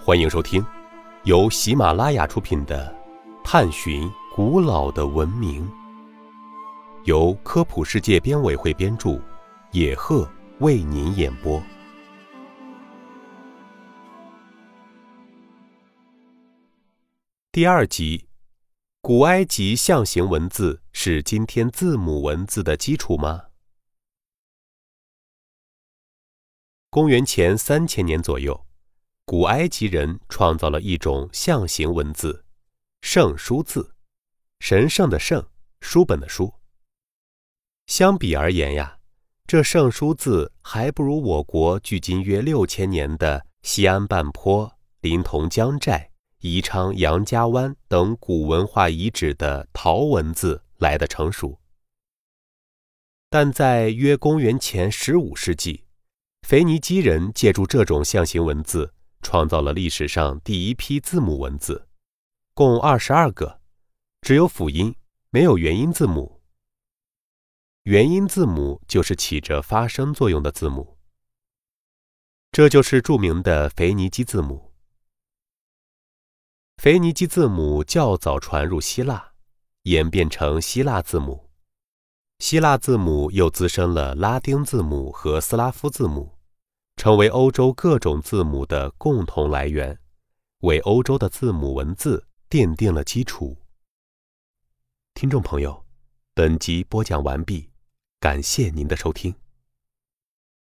欢迎收听由喜马拉雅出品的《探寻古老的文明》，由科普世界编委会编著，野鹤为您演播。第二集：古埃及象形文字是今天字母文字的基础吗？公元前三千年左右，古埃及人创造了一种象形文字——圣书字，神圣的圣，书本的书。相比而言呀，这圣书字还不如我国距今约六千年的西安半坡、临潼江寨、宜昌杨家湾等古文化遗址的陶文字来得成熟。但在约公元前十五世纪，腓尼基人借助这种象形文字，创造了历史上第一批字母文字，共二十二个，只有辅音，没有元音字母。元音字母就是起着发声作用的字母，这就是著名的腓尼基字母。腓尼基字母较早传入希腊，演变成希腊字母，希腊字母又滋生了拉丁字母和斯拉夫字母。成为欧洲各种字母的共同来源，为欧洲的字母文字奠定了基础。听众朋友，本集播讲完毕，感谢您的收听。